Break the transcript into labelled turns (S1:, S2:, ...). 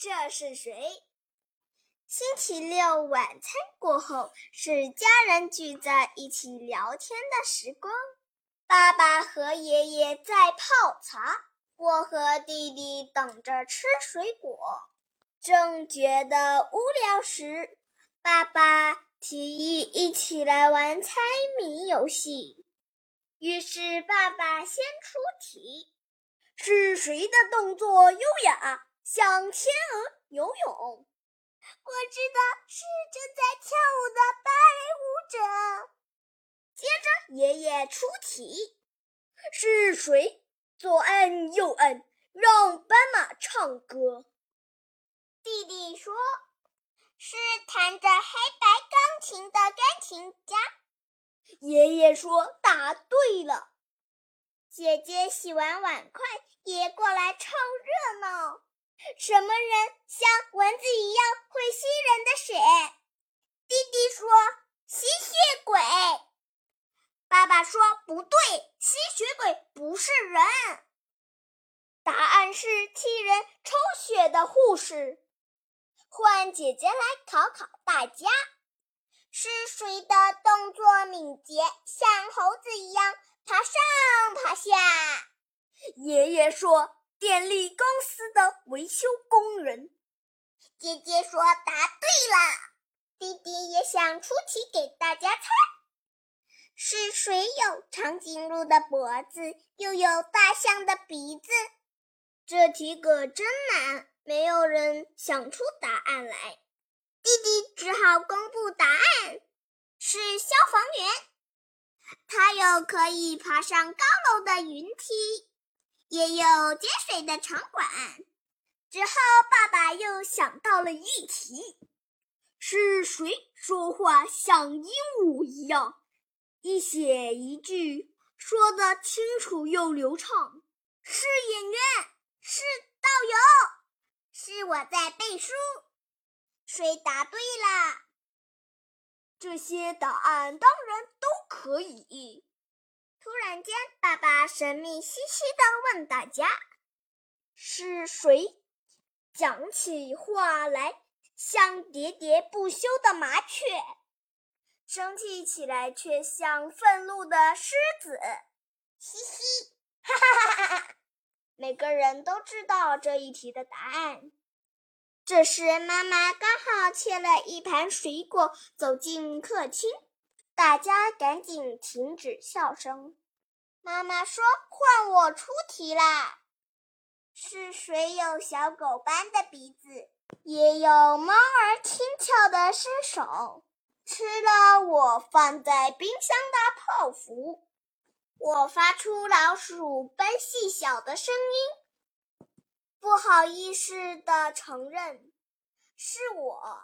S1: 这是谁？星期六晚餐过后，是家人聚在一起聊天的时光。爸爸和爷爷在泡茶，我和弟弟等着吃水果。正觉得无聊时，爸爸提议一起来玩猜谜游戏。于是爸爸先出题：是谁的动作优雅，像天鹅游泳？我知道是正在跳舞的芭蕾舞者。接着，爷爷出题：是谁左按右按，让斑马唱歌？弟弟说：“是弹着黑白钢琴的钢琴家。”爷爷说：“答对了。”姐姐洗完碗筷也过来凑热闹。什么人像蚊子一样会吸人的血？弟弟说：“吸血鬼。”爸爸说：“不对，吸血鬼不是人。”答案是替人抽血的护士。换姐姐来考考大家：是谁的动作敏捷，像猴子一样爬上爬下？爷爷说。电力公司的维修工人，姐姐说答对了。弟弟也想出题给大家猜：是谁有长颈鹿的脖子，又有大象的鼻子？这题可真难，没有人想出答案来。弟弟只好公布答案：是消防员，他有可以爬上高楼的云梯。也有接水的场馆。之后，爸爸又想到了一题：是谁说话像鹦鹉一样，一写一句说得清楚又流畅？是演员，是导游，是我在背书。谁答对了？这些答案当然都可以。突然间，爸爸神秘兮兮地问大家：“是谁讲起话来像喋喋不休的麻雀，生气起来却像愤怒的狮子？”嘻嘻，哈哈哈哈哈！每个人都知道这一题的答案。这时，妈妈刚好切了一盘水果，走进客厅。大家赶紧停止笑声。妈妈说：“换我出题啦！是谁有小狗般的鼻子，也有猫儿轻巧的身手？吃了我放在冰箱的泡芙，我发出老鼠般细小的声音。不好意思的承认，是我。”